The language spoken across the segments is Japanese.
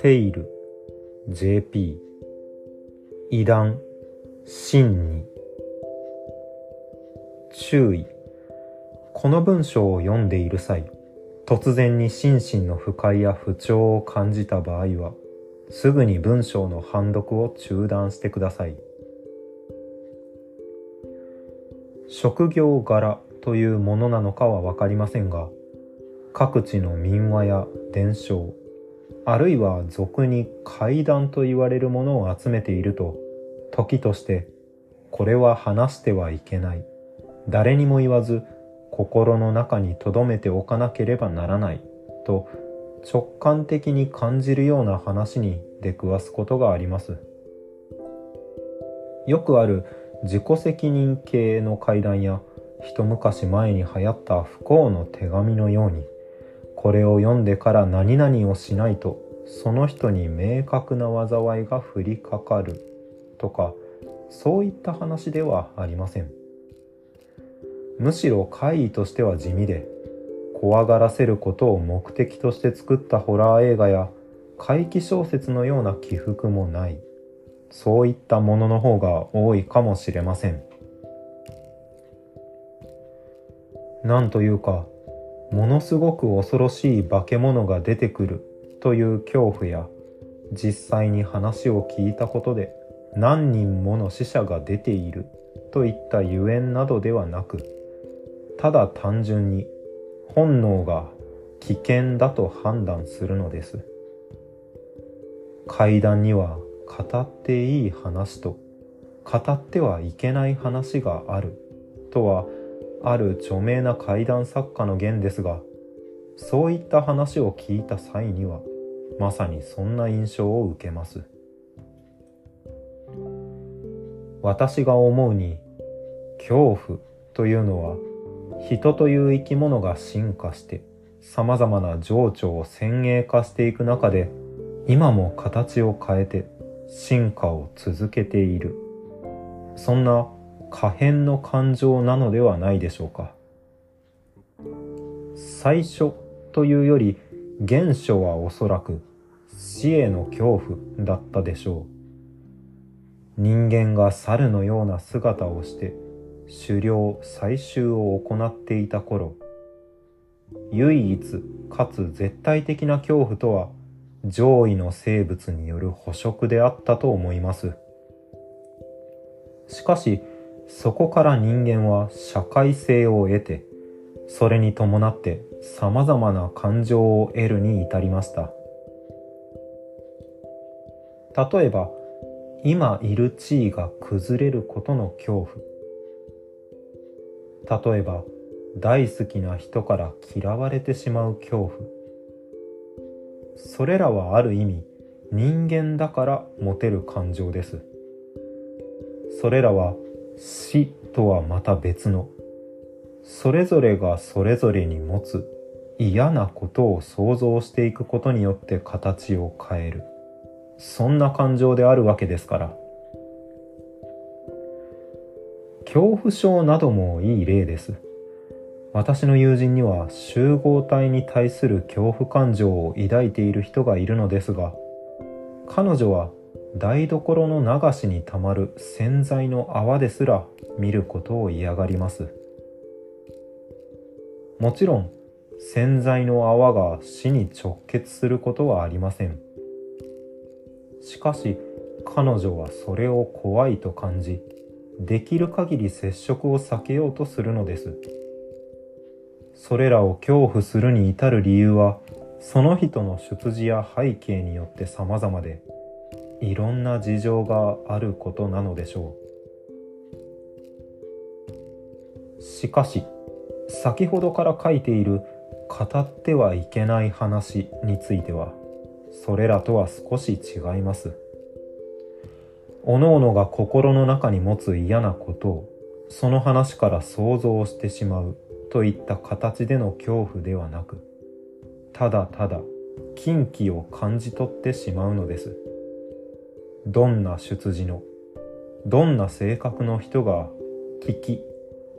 テイル JP 異談真に注意。この文章を読んでいる際突然に心身の不快や不調を感じた場合はすぐに文章の判読を中断してください。職業柄というものなのかは分かりませんが各地の民話や伝承あるいは俗に怪談と言われるものを集めていると時としてこれは話してはいけない。誰にも言わず心の中に留めておかなければならない。と直感的に感じるような話に出くわすことがあります。よくある自己責任系の怪談や一昔前に流行った不幸の手紙のようにこれを読んでから何々をしないとその人に明確な災いが降りかかるとかそういった話ではありません。むしろ怪異としては地味で怖がらせることを目的として作ったホラー映画や怪奇小説のような起伏もない。そういったものの方が多いかもしれません。なんというかものすごく恐ろしい化け物が出てくるという恐怖や実際に話を聞いたことで何人もの死者が出ているといったゆえんなどではなくただ単純に本能が危険だと判断するのです。階段には語っていい話と語ってはいけない話があるとはある著名な怪談作家の言ですがそういった話を聞いた際にはまさにそんな印象を受けます。私が思うに恐怖というのは人という生き物が進化して様々な情緒を先鋭化していく中で今も形を変えて進化を続けている。そんな可変の感情なのではないでしょうか。最初というより原初はおそらく死への恐怖だったでしょう。人間が猿のような姿をして狩猟採集を行っていた頃唯一かつ絶対的な恐怖とは上位の生物による捕食であったと思います。しかしそこから人間は社会性を得てそれに伴って様々な感情を得るに至りました。例えば今いる地位が崩れることの恐怖。例えば大好きな人から嫌われてしまう恐怖。それらはある意味人間だから持てる感情です。それらは死とはまた別の。それぞれがそれぞれに持つ嫌なことを想像していくことによって形を変える。そんな感情であるわけですから。恐怖症などもいい例です。私の友人には集合体に対する恐怖感情を抱いている人がいるのですが彼女は台所の流しにたまる洗剤の泡ですら見ることを嫌がります。もちろん洗剤の泡が死に直結することはありません。しかし彼女はそれを怖いと感じできる限り接触を避けようとするのです。それらを恐怖するに至る理由はその人の出自や背景によって様々でいろんな事情があることなのでしょう。しかし先ほどから書いている語ってはいけない話についてはそれらとは少し違います。おのおのが心の中に持つ嫌なことをその話から想像してしまうといった形での恐怖ではなくただただ禁忌を感じ取ってしまうのです。どんな出自の？どんな性格の人が聞き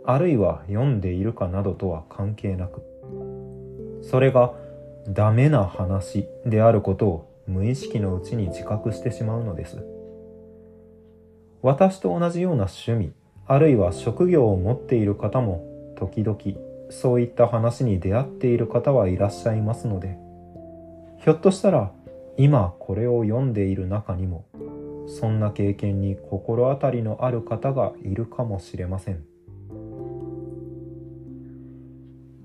あるいは読んでいるかなどとは関係なくそれがダメな話であることを無意識のうちに自覚してしまうのです。私と同じような趣味あるいは職業を持っている方も時々そういった話に出会っている方はいらっしゃいますのでひょっとしたら今これを読んでいる中にもそんな経験に心当たりのある方がいるかもしれません。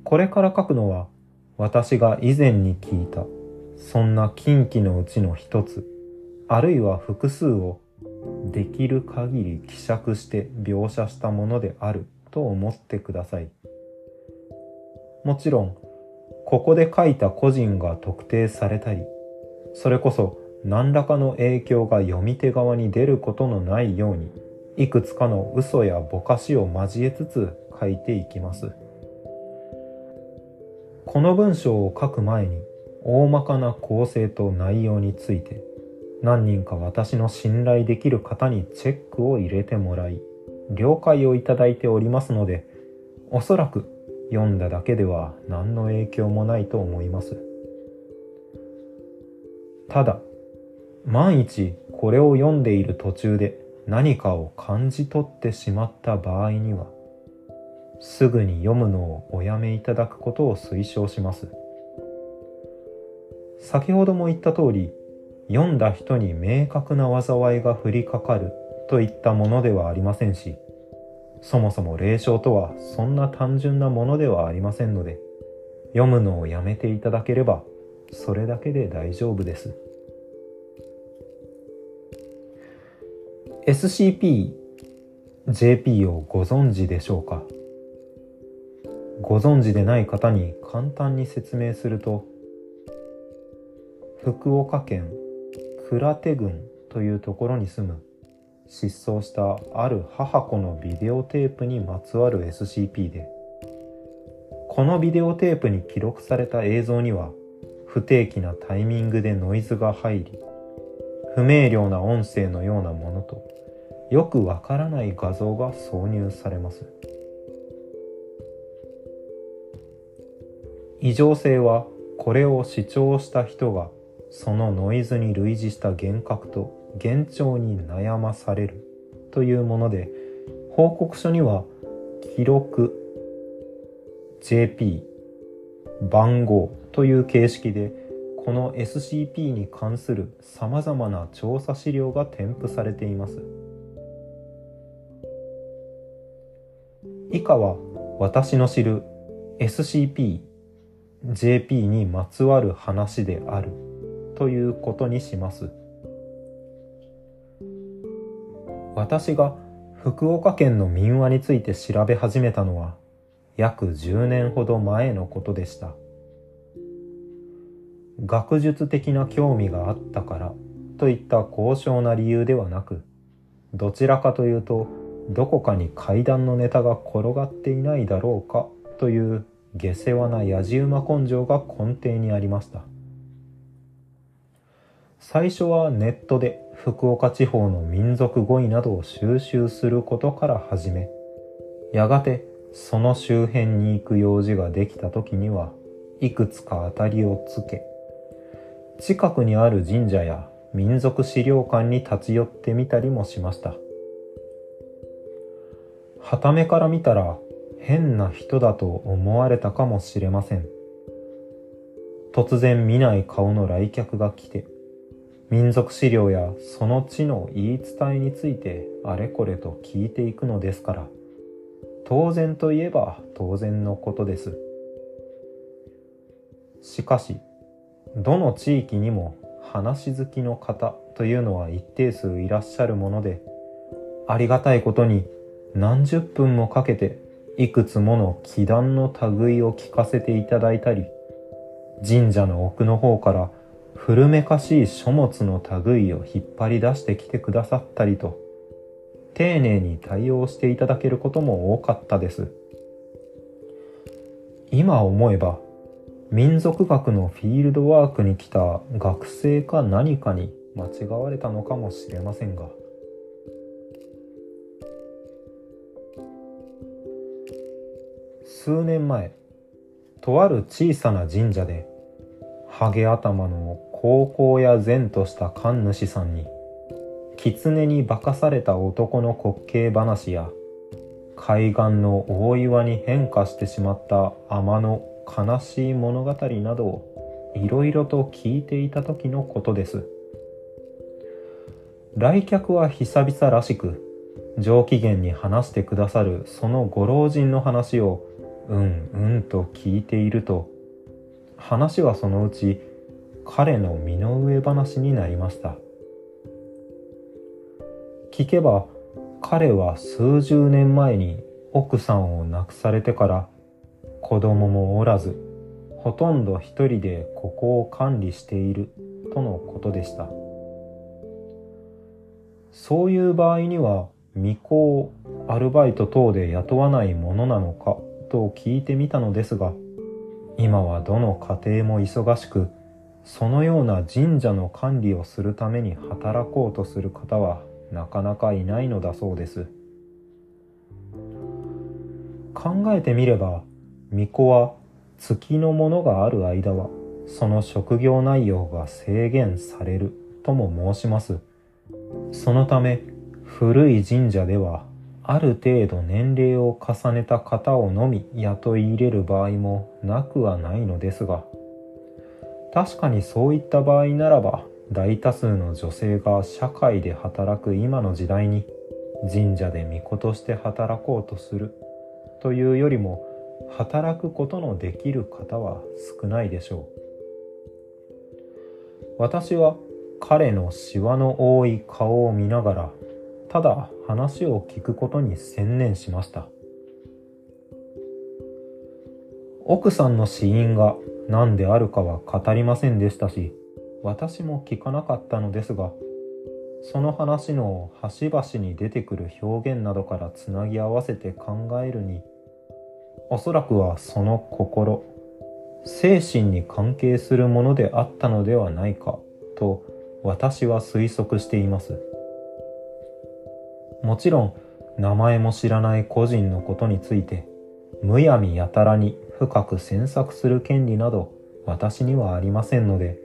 これから書くのは私が以前に聞いたそんな近畿のうちの一つあるいは複数をできる限り希釈して描写したものであると思ってください。もちろんここで書いた個人が特定されたりそれこそ何らかの影響が読み手側に出ることのないようにいくつかの嘘やぼかしを交えつつ書いていきます。この文章を書く前に大まかな構成と内容について何人か私の信頼できる方にチェックを入れてもらい了解をいただいておりますのでおそらく読んだだけでは何の影響もないと思います。ただ万一これを読んでいる途中で何かを感じ取ってしまった場合にはすぐに読むのをおやめいただくことを推奨します。先ほども言った通り読んだ人に明確な災いが降りかかるといったものではありませんしそもそも霊障とはそんな単純なものではありませんので読むのをやめていただければそれだけで大丈夫です。SCP-JP をご存知でしょうか？ご存知でない方に簡単に説明すると福岡県倉手郡というところに住む失踪したある母子のビデオテープにまつわる SCP でこのビデオテープに記録された映像には不定期なタイミングでノイズが入り不明瞭な音声のようなものとよくわからない画像が挿入されます。異常性はこれを視聴した人がそのノイズに類似した幻覚と幻聴に悩まされるというもので報告書には記録 JP 番号という形式でこの SCP に関する様々な調査資料が添付されています。以下は私の知る SCP JP にまつわる話であるということにします。私が福岡県の民話について調べ始めたのは約10年ほど前のことでした。学術的な興味があったからといった高尚な理由ではなくどちらかというとどこかに階段のネタが転がっていないだろうかという下世話なやじ馬根性が根底にありました。最初はネットで福岡地方の民族語彙などを収集することから始めやがてその周辺に行く用事ができた時にはいくつか当たりをつけ近くにある神社や民族資料館に立ち寄ってみたりもしました。はためから見たら変な人だと思われたかもしれません。突然見ない顔の来客が来て民族資料やその地の言い伝えについてあれこれと聞いていくのですから。当然といえば当然のことです。しかしどの地域にも話好きの方というのは一定数いらっしゃるものでありがたいことに何十分もかけていくつもの祈願の類を聞かせていただいたり神社の奥の方から古めかしい書物の類を引っ張り出してきてくださったりと、丁寧に対応していただけることも多かったです。今思えば、民族学のフィールドワークに来た学生か何かに間違われたのかもしれませんが、数年前とある小さな神社でハゲ頭の高校や善とした神主さんに狐に化かされた男の滑稽話や海岸の大岩に変化してしまった天の悲しい物語などをいろいろと聞いていた時のことです。来客は久々らしく上機嫌に話してくださるそのご老人の話をうんうんと聞いていると話はそのうち彼の身の上話になりました。聞けば彼は数十年前に奥さんを亡くされてから子供もおらずほとんど一人でここを管理しているとのことでした。そういう場合には巫女をアルバイト等で雇わないものなのかと聞いてみたのですが今はどの家庭も忙しくそのような神社の管理をするために働こうとする方はなかなかいないのだそうです。考えてみれば巫女は月のものがある間はその職業内容が制限されるとも申します。そのため古い神社ではある程度年齢を重ねた方をのみ雇い入れる場合もなくはないのですが確かにそういった場合ならば大多数の女性が社会で働く今の時代に神社で巫女として働こうとするというよりも働くことのできる方は少ないでしょう。私は彼のシワの多い顔を見ながらただ話を聞くことに専念しました。奥さんの死因が何であるかは語りませんでしたし私も聞かなかったのですがその話の端々に出てくる表現などからつなぎ合わせて考えるにおそらくはその心精神に関係するものであったのではないかと私は推測しています。もちろん名前も知らない個人のことについてむやみやたらに深く詮索する権利など私にはありませんので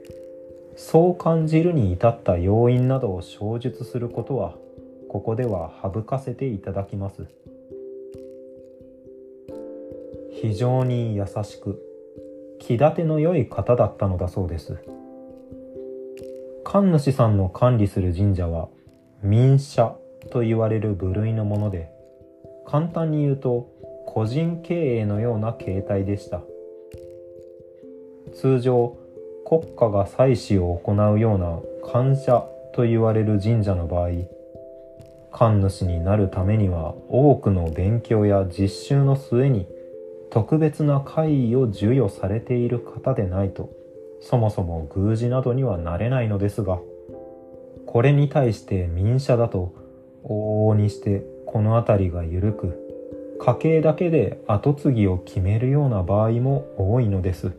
そう感じるに至った要因などを詳述することはここでは省かせていただきます。非常に優しく気立ての良い方だったのだそうです。神主さんの管理する神社は民社と言われる部類のもので簡単に言うと個人経営のような形態でした。通常国家が祭祀を行うような官社と言われる神社の場合神主になるためには多くの勉強や実習の末に特別な会位を授与されている方でないとそもそも宮司などにはなれないのですがこれに対して民社だと往々にしてこの辺りが緩く家計だけで跡継ぎを決めるような場合も多いのです。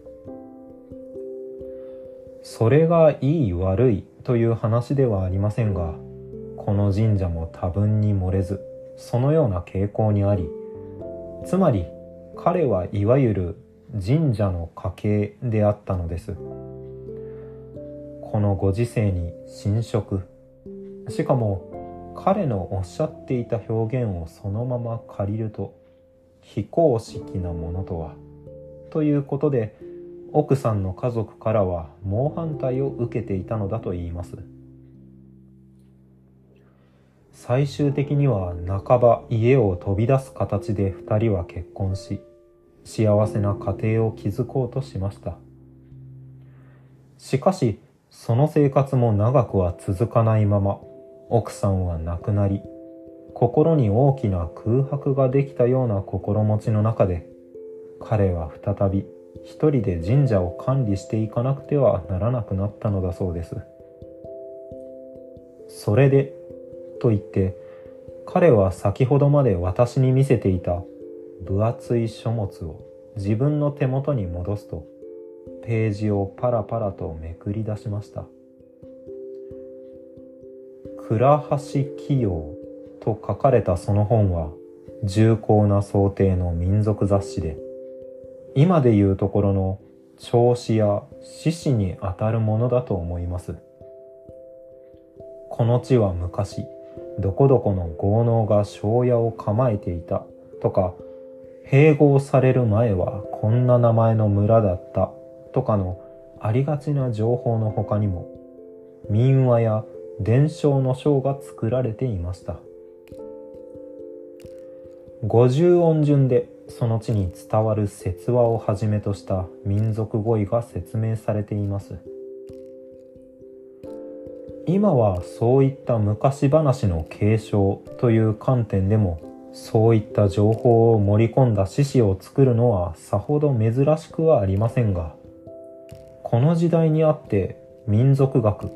それがいい悪いという話ではありませんがこの神社も多分に漏れずそのような傾向にありつまり彼はいわゆる神社の家系であったのです。このご時世に侵食。しかも彼のおっしゃっていた表現をそのまま借りると非公式なものとは。ということで奥さんの家族からは猛反対を受けていたのだといいます。最終的には半ば家を飛び出す形で2人は結婚し幸せな家庭を築こうとしました。しかしその生活も長くは続かないまま奥さんは亡くなり心に大きな空白ができたような心持ちの中で彼は再び一人で神社を管理していかなくてはならなくなったのだそうです。それでと言って彼は先ほどまで私に見せていた分厚い書物を自分の手元に戻すとページをパラパラとめくり出しました。倉橋企業と書かれたその本は重厚な想定の民族雑誌で今でいうところの調子や獅子にあたるものだと思います。この地は昔どこどこの豪農が庄屋を構えていたとか併合される前はこんな名前の村だったとかのありがちな情報の他にも民話や伝承の章が作られていました。五十音順でその地に伝わる説話をはじめとした民族語彙が説明されています。今はそういった昔話の継承という観点でもそういった情報を盛り込んだ獅子を作るのはさほど珍しくはありませんがこの時代にあって民族学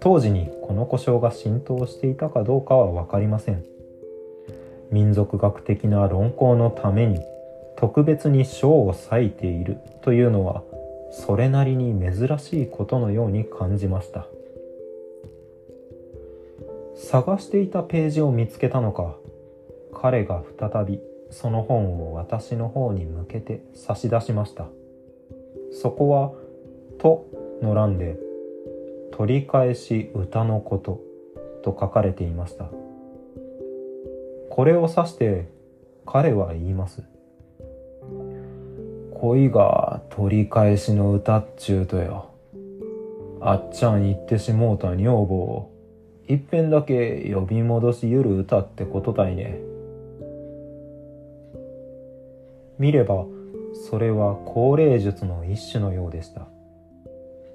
当時にこの故障が浸透していたかどうかは分かりません。民族学的な論考のために特別に章を割いているというのはそれなりに珍しいことのように感じました。探していたページを見つけたのか彼が再びその本を私の方に向けて差し出しました。そこは「と」の欄で「取り返し歌のこと」と書かれていました。これを指して彼は言います恋が取り返しの歌っちゅうとよ。あっちゃん言ってしもうた女房を。いっぺんだけ呼び戻しゆる歌ってことたいね。見ればそれは高齢術の一種のようでした。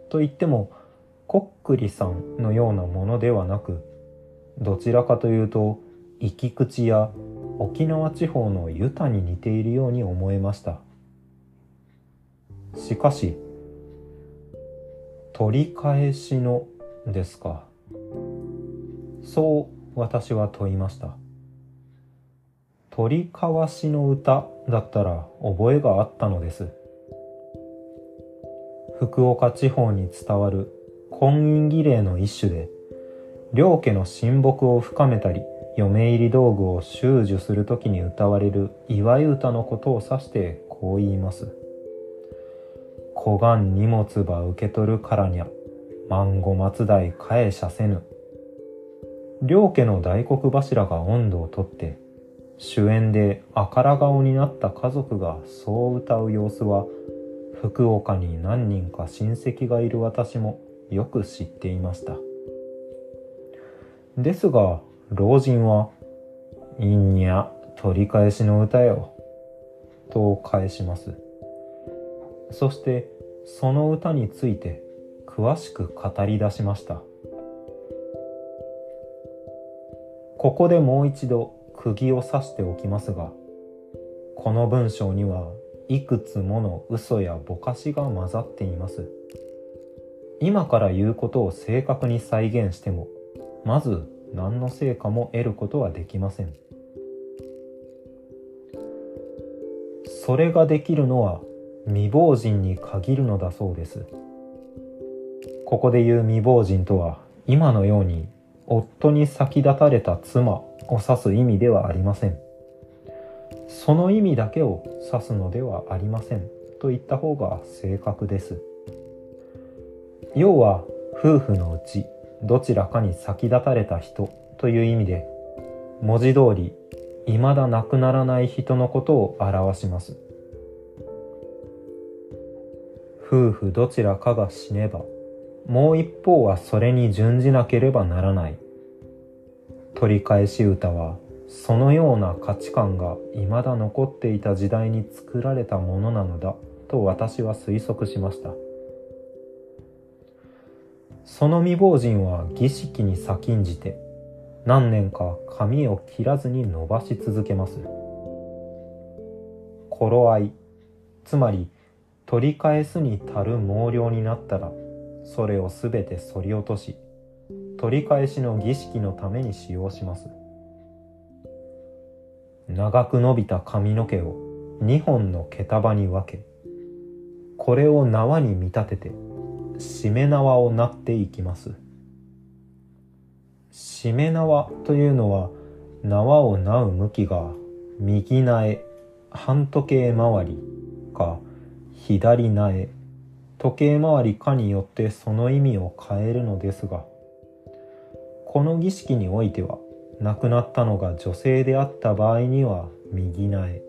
と言ってもこっくりさんのようなものではなくどちらかというと行き口や沖縄地方のユタに似ているように思えました。しかし取り返しのですか。そう私は問いました。取り交わしの歌だったら覚えがあったのです福岡地方に伝わる婚姻儀礼の一種で両家の親睦を深めたり嫁入り道具を収受するときに歌われる祝い歌のことを指してこう言います。小願荷物ば受け取るからにゃ、万語松代返しゃせぬ。両家の大黒柱が温度をとって、主演であから顔になった家族がそう歌う様子は、福岡に何人か親戚がいる私もよく知っていました。ですが、老人は、いんにゃ、取り返しの歌よ、と返します。そして、その歌について詳しく語り出しました。ここでもう一度釘を刺しておきますが、この文章にはいくつもの嘘やぼかしが混ざっています。今から言うことを正確に再現しても、まず何の成果も得ることはできませんそれができるのは未亡人に限るのだそうですここで言う未亡人とは今のように夫に先立たれた妻を指す意味ではありません。その意味だけを指すのではありません。と言った方が正確です。要は夫婦のうちどちらかに先立たれた人という意味で文字通り未だ亡くならない人のことを表します。夫婦どちらかが死ねばもう一方はそれに準じなければならない。取り返し歌はそのような価値観が未だ残っていた時代に作られたものなのだと私は推測しました。その未亡人は儀式に先んじて何年か髪を切らずに伸ばし続けます。頃合いつまり取り返すに足る毛量になったらそれをすべて剃り落とし取り返しの儀式のために使用します長く伸びた髪の毛を2本の毛束に分けこれを縄に見立ててしめ縄をなっていきます。しめ縄というのは縄をなう向きが右苗半時計回りか左苗時計回りかによってその意味を変えるのですがこの儀式においては亡くなったのが女性であった場合には右苗。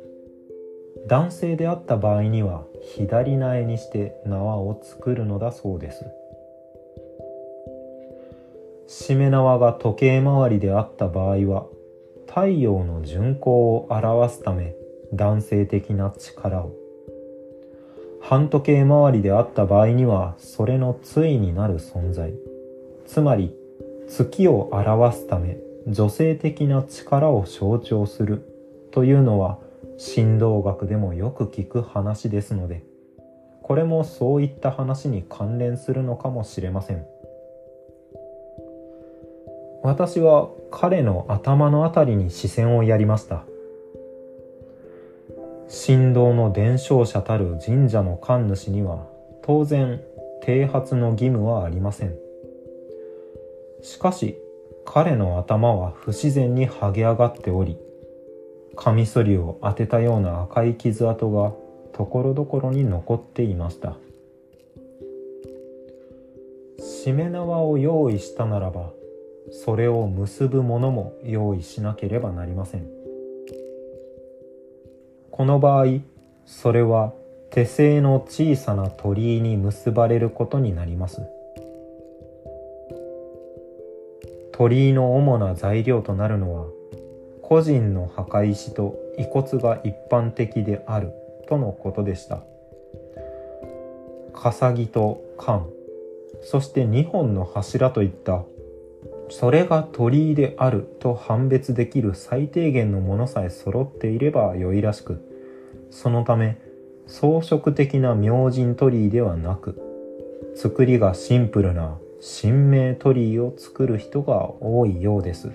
男性であった場合には左苗にして縄を作るのだそうです。しめ縄が時計回りであった場合は太陽の巡行を表すため男性的な力を半時計回りであった場合にはそれの対になる存在。つまり月を表すため女性的な力を象徴するというのは振動学でもよく聞く話ですのでこれもそういった話に関連するのかもしれません。私は彼の頭のあたりに視線をやりました。神道の伝承者たる神社の神主には当然剃髪の義務はありません。しかし彼の頭は不自然に剥げ上がっておりカミソリを当てたような赤い傷跡がところどころに残っていました。しめ縄を用意したならばそれを結ぶものも用意しなければなりません。この場合それは手製の小さな鳥居に結ばれることになります。鳥居の主な材料となるのは個人の墓石と遺骨が一般的であるとのことでした。笠木と缶そして2本の柱といったそれが鳥居であると判別できる最低限のものさえ揃っていれば良いらしくそのため装飾的な明神鳥居ではなく作りがシンプルな神明鳥居を作る人が多いようです。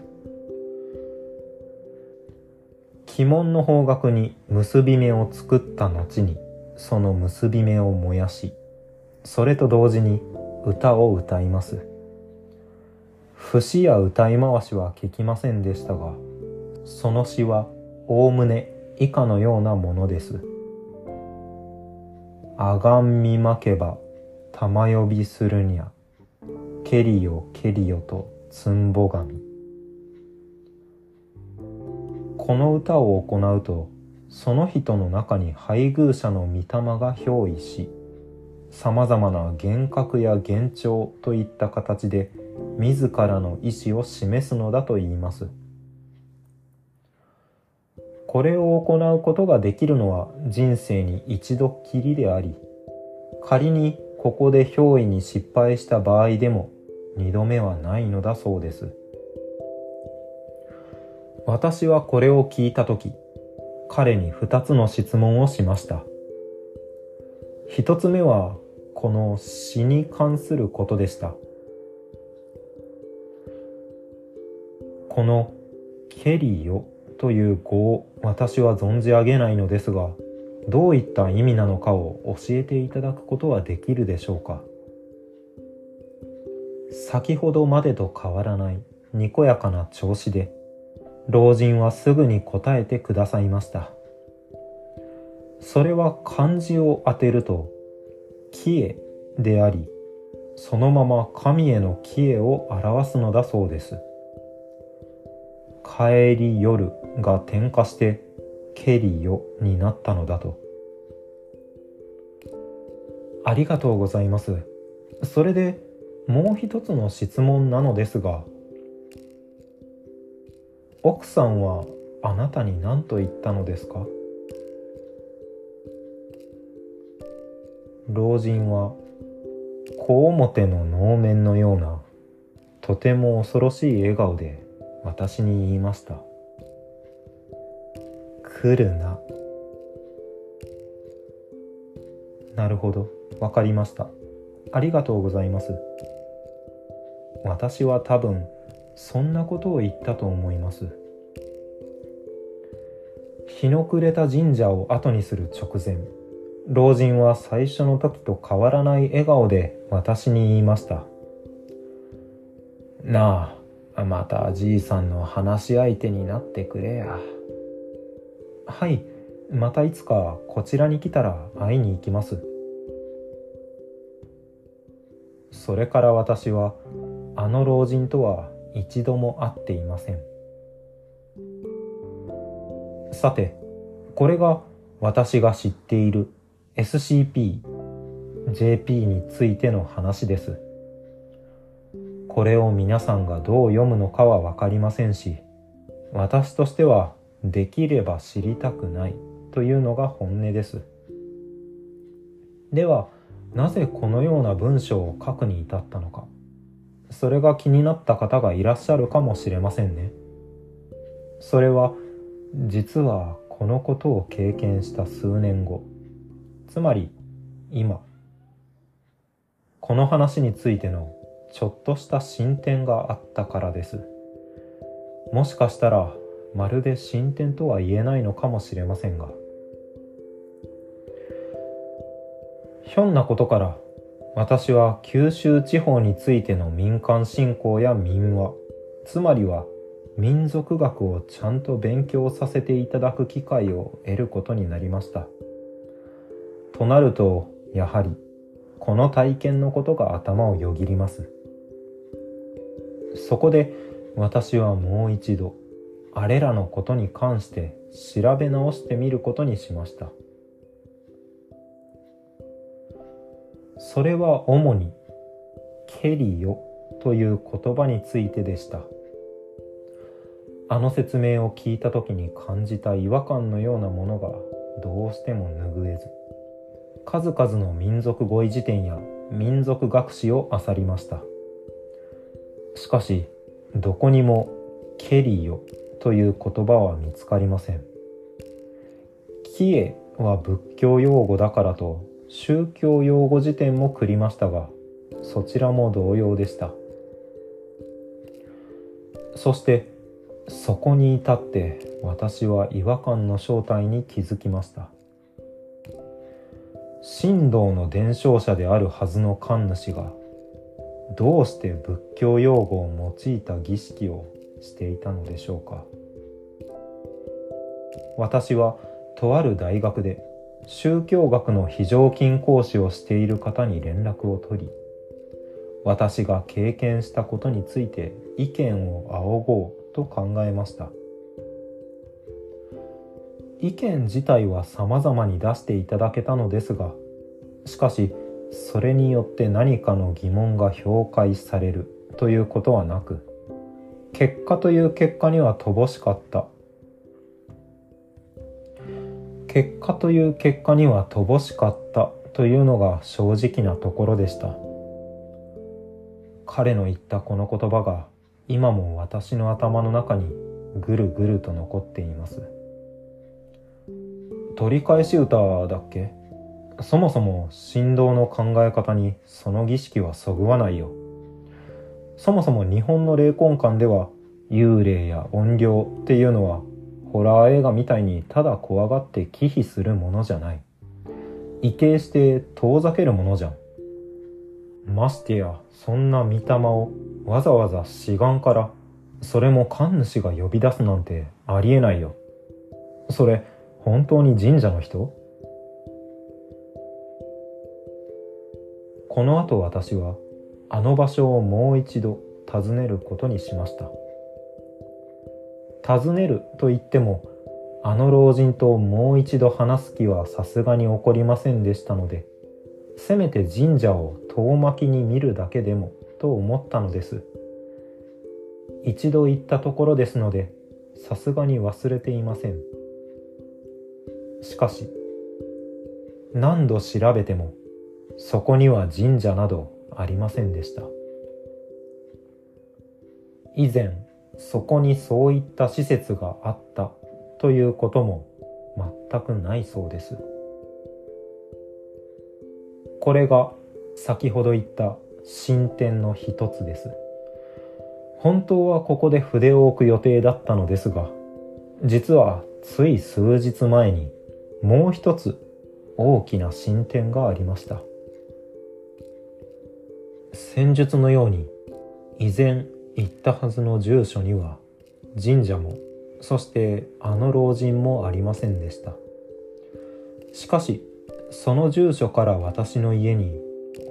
鬼門の方角に結び目を作った後にその結び目を燃やしそれと同時に歌を歌います。節や歌い回しは聞きませんでしたがその詩はおおむね以下のようなものです。あがんみまけば玉呼びするにゃけりよけりよとつんぼ神この歌を行うとその人の中に配偶者の御霊が憑依しさまざまな幻覚や幻聴といった形で自らの意志を示すのだと言います。これを行うことができるのは人生に一度きりであり、仮にここで憑依に失敗した場合でも二度目はないのだそうです。私はこれを聞いたとき、彼に二つの質問をしました。一つ目は、この死に関することでした。このケリよという語を私は存じ上げないのですがどういった意味なのかを教えていただくことはできるでしょうか。先ほどまでと変わらないにこやかな調子で老人はすぐに答えてくださいました。それは漢字を当てると「キエ」でありそのまま神へのキエを表すのだそうです。帰り夜が転化してケリヨになったのだと。ありがとうございます。それでもう一つの質問なのですが、奥さんはあなたに何と言ったのですか？老人は小表の能面のようなとても恐ろしい笑顔で私に言いました来るな。なるほど。わかりました。ありがとうございます。私は多分そんなことを言ったと思います。日の暮れた神社を後にする直前老人は最初の時と変わらない笑顔で私に言いました。なあまたじいさんの話し相手になってくれや。はい、またいつかこちらに来たら会いに行きます。それから私はあの老人とは一度も会っていません。さてこれが私が知っている SCP JP についての話です。これを皆さんがどう読むのかは分かりませんし私としてはできれば知りたくないというのが本音です。ではなぜこのような文章を書くに至ったのか。それが気になった方がいらっしゃるかもしれませんね。それは実はこのことを経験した数年後。つまり今。この話についてのちょっとした進展があったからです。もしかしたらまるで進展とは言えないのかもしれませんがひょんなことから私は九州地方についての民間信仰や民話つまりは民族学をちゃんと勉強させていただく機会を得ることになりました。となるとやはりこの体験のことが頭をよぎります。そこで私はもう一度あれらのことに関して調べ直してみることにしました。それは主にケリヨという言葉についてでした。あの説明を聞いた時に感じた違和感のようなものがどうしても拭えず数々の民族語彙辞典や民族学史を漁りました。しかしどこにもケリヨという言葉は見つかりません。キエは仏教用語だからと宗教用語辞典も繰りましたがそちらも同様でした。そしてそこに至って私は違和感の正体に気づきました。神道の伝承者であるはずの神主がどうして仏教用語を用いた儀式をしていたのでしょうか。私はとある大学で宗教学の非常勤講師をしている方に連絡を取り私が経験したことについて意見を仰ごうと考えました。意見自体は様々に出していただけたのですがしかしそれによって何かの疑問が評価されるということはなく結果という結果には乏しかった。結果という結果には乏しかった。というのが正直なところでした。彼の言ったこの言葉が今も私の頭の中にぐるぐると残っています。取り返し歌だっけ？そもそも振動の考え方にその儀式はそぐわないよ。そもそも日本の霊魂観では幽霊や怨霊っていうのはホラー映画みたいにただ怖がって忌避するものじゃない。畏敬して遠ざけるものじゃん。ましてや、そんな御霊をわざわざ志願から、それも神主が呼び出すなんてありえないよ。それ、本当に神社の人？この後私は、あの場所をもう一度訪ねることにしました。尋ねると言ってもあの老人ともう一度話す気はさすがに起こりませんでしたのでせめて神社を遠巻きに見るだけでもと思ったのです一度行ったところですのでさすがに忘れていませんしかし何度調べてもそこには神社などありませんでした。以前そこにそういった施設があったということも全くないそうです。これが先ほど言った進展の一つです。本当はここで筆を置く予定だったのですが実はつい数日前にもう一つ大きな進展がありました。戦術のように依然行ったはずの住所には神社もそしてあの老人もありませんでした。しかしその住所から私の家に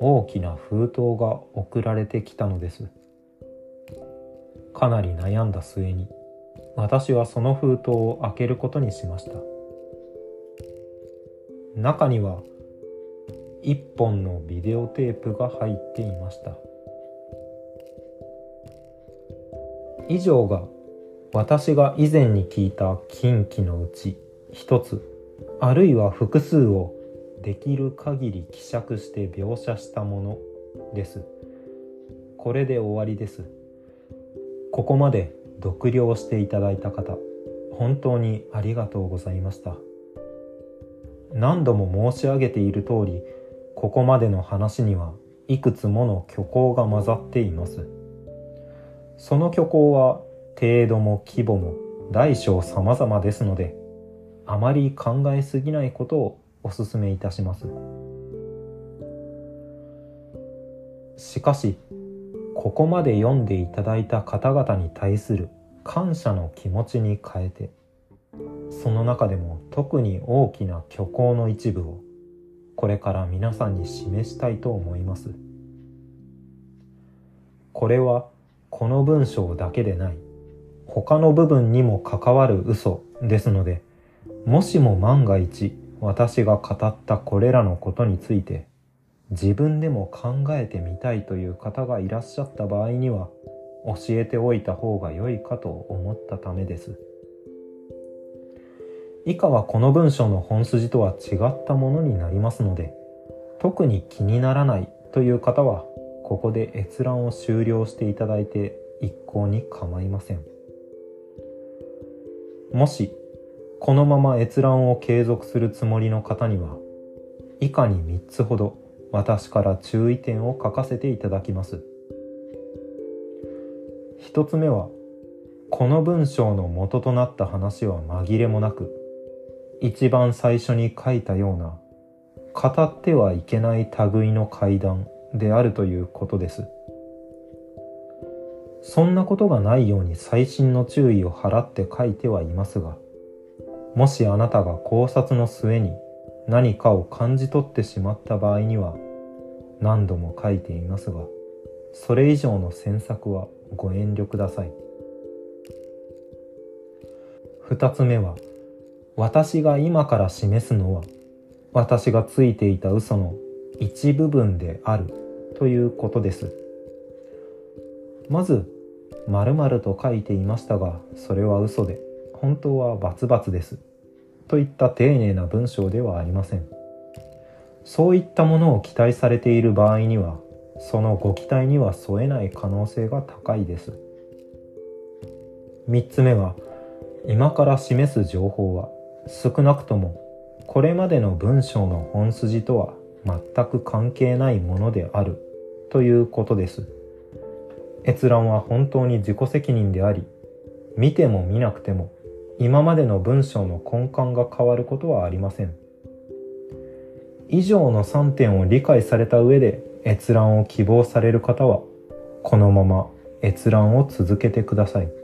大きな封筒が送られてきたのです。かなり悩んだ末に私はその封筒を開けることにしました。中には一本のビデオテープが入っていました。以上が私が以前に聞いた近畿のうち一つあるいは複数をできる限り希釈して描写したものです。これで終わりです。ここまで読了していただいた方本当にありがとうございました。何度も申し上げている通りここまでの話にはいくつもの虚構が混ざっています。その虚構は程度も規模も大小様々ですのであまり考えすぎないことをお勧めいたします。しかしここまで読んでいただいた方々に対する感謝の気持ちに変えてその中でも特に大きな虚構の一部をこれから皆さんに示したいと思いますこれはこの文章だけでない他の部分にも関わる嘘ですのでもしも万が一私が語ったこれらのことについて自分でも考えてみたいという方がいらっしゃった場合には教えておいた方が良いかと思ったためです。以下はこの文章の本筋とは違ったものになりますので特に気にならないという方はここで閲覧を終了していただいて一向に構いません。もしこのまま閲覧を継続するつもりの方には以下に3つほど私から注意点を書かせていただきます。1つ目はこの文章の元となった話は紛れもなく一番最初に書いたような語ってはいけない類の階段であるということです。そんなことがないように細心の注意を払って書いてはいますがもしあなたが考察の末に何かを感じ取ってしまった場合には何度も書いていますがそれ以上の詮索はご遠慮ください。二つ目は私が今から示すのは私がついていた嘘の一部分であるということです。まず〇〇と書いていましたがそれは嘘で本当はバツバツです。といった丁寧な文章ではありません。そういったものを期待されている場合にはそのご期待には添えない可能性が高いです。3つ目は今から示す情報は少なくともこれまでの文章の本筋とは全く関係ないものであるということです。閲覧は本当に自己責任であり見ても見なくても今までの文章の根幹が変わることはありません。以上の3点を理解された上で閲覧を希望される方はこのまま閲覧を続けてください。